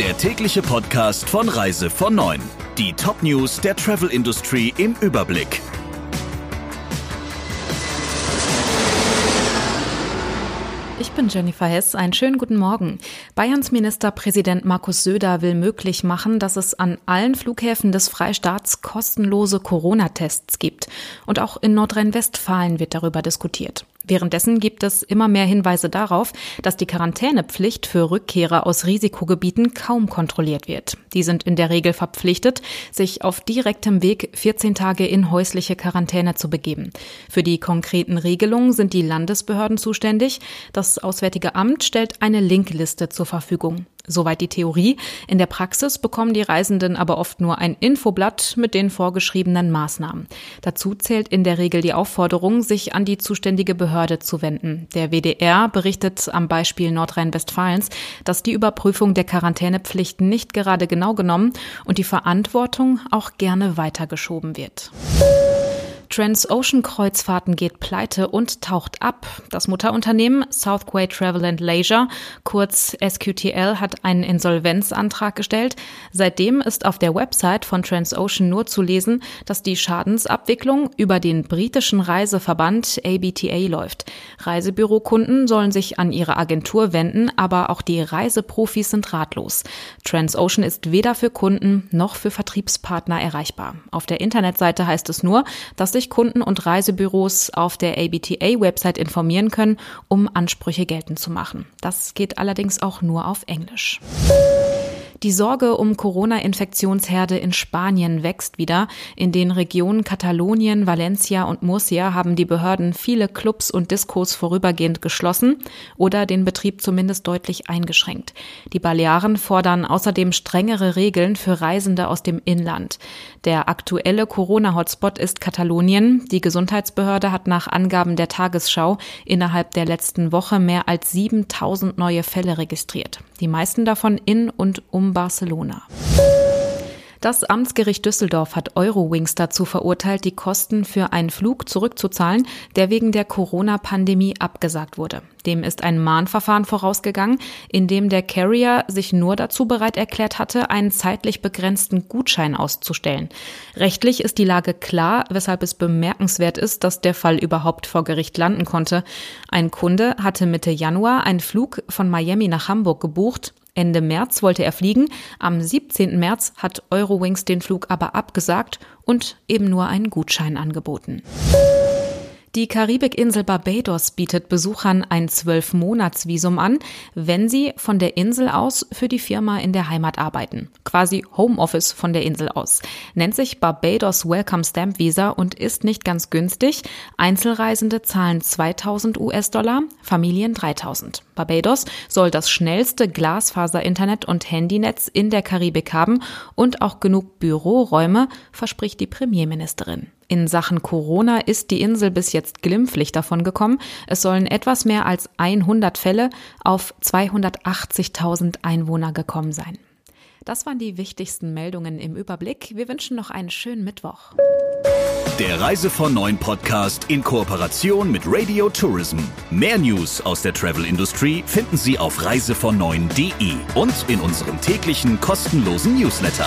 der tägliche Podcast von Reise von 9. Die Top-News der Travel Industry im Überblick. Ich bin Jennifer Hess. Einen schönen guten Morgen. Bayerns Ministerpräsident Markus Söder will möglich machen, dass es an allen Flughäfen des Freistaats kostenlose Corona-Tests gibt. Und auch in Nordrhein-Westfalen wird darüber diskutiert. Währenddessen gibt es immer mehr Hinweise darauf, dass die Quarantänepflicht für Rückkehrer aus Risikogebieten kaum kontrolliert wird. Die sind in der Regel verpflichtet, sich auf direktem Weg 14 Tage in häusliche Quarantäne zu begeben. Für die konkreten Regelungen sind die Landesbehörden zuständig. Das Auswärtige Amt stellt eine Linkliste zur Verfügung. Soweit die Theorie. In der Praxis bekommen die Reisenden aber oft nur ein Infoblatt mit den vorgeschriebenen Maßnahmen. Dazu zählt in der Regel die Aufforderung, sich an die zuständige Behörde zu wenden. Der WDR berichtet am Beispiel Nordrhein-Westfalens, dass die Überprüfung der Quarantänepflichten nicht gerade genau genommen und die Verantwortung auch gerne weitergeschoben wird. Transocean Kreuzfahrten geht pleite und taucht ab. Das Mutterunternehmen Southway Travel and Leisure, kurz SQTL, hat einen Insolvenzantrag gestellt. Seitdem ist auf der Website von Transocean nur zu lesen, dass die Schadensabwicklung über den britischen Reiseverband ABTA läuft. Reisebürokunden sollen sich an ihre Agentur wenden, aber auch die Reiseprofis sind ratlos. Transocean ist weder für Kunden noch für Vertriebspartner erreichbar. Auf der Internetseite heißt es nur, dass sich sich Kunden und Reisebüros auf der ABTA-Website informieren können, um Ansprüche geltend zu machen. Das geht allerdings auch nur auf Englisch. Die Sorge um Corona-Infektionsherde in Spanien wächst wieder. In den Regionen Katalonien, Valencia und Murcia haben die Behörden viele Clubs und Diskos vorübergehend geschlossen oder den Betrieb zumindest deutlich eingeschränkt. Die Balearen fordern außerdem strengere Regeln für Reisende aus dem Inland. Der aktuelle Corona-Hotspot ist Katalonien. Die Gesundheitsbehörde hat nach Angaben der Tagesschau innerhalb der letzten Woche mehr als 7000 neue Fälle registriert. Die meisten davon in und um Barcelona. Das Amtsgericht Düsseldorf hat Eurowings dazu verurteilt, die Kosten für einen Flug zurückzuzahlen, der wegen der Corona-Pandemie abgesagt wurde. Dem ist ein Mahnverfahren vorausgegangen, in dem der Carrier sich nur dazu bereit erklärt hatte, einen zeitlich begrenzten Gutschein auszustellen. Rechtlich ist die Lage klar, weshalb es bemerkenswert ist, dass der Fall überhaupt vor Gericht landen konnte. Ein Kunde hatte Mitte Januar einen Flug von Miami nach Hamburg gebucht. Ende März wollte er fliegen, am 17. März hat Eurowings den Flug aber abgesagt und eben nur einen Gutschein angeboten. Die Karibikinsel Barbados bietet Besuchern ein Zwölf-Monats-Visum an, wenn sie von der Insel aus für die Firma in der Heimat arbeiten. Quasi Homeoffice von der Insel aus. Nennt sich Barbados Welcome Stamp Visa und ist nicht ganz günstig. Einzelreisende zahlen 2000 US-Dollar, Familien 3000. Barbados soll das schnellste Glasfaser-Internet und Handynetz in der Karibik haben und auch genug Büroräume, verspricht die Premierministerin. In Sachen Corona ist die Insel bis jetzt glimpflich davon gekommen. Es sollen etwas mehr als 100 Fälle auf 280.000 Einwohner gekommen sein. Das waren die wichtigsten Meldungen im Überblick. Wir wünschen noch einen schönen Mittwoch. Der Reise von Neuen Podcast in Kooperation mit Radio Tourism. Mehr News aus der Travel Industry finden Sie auf reisevon und in unserem täglichen kostenlosen Newsletter.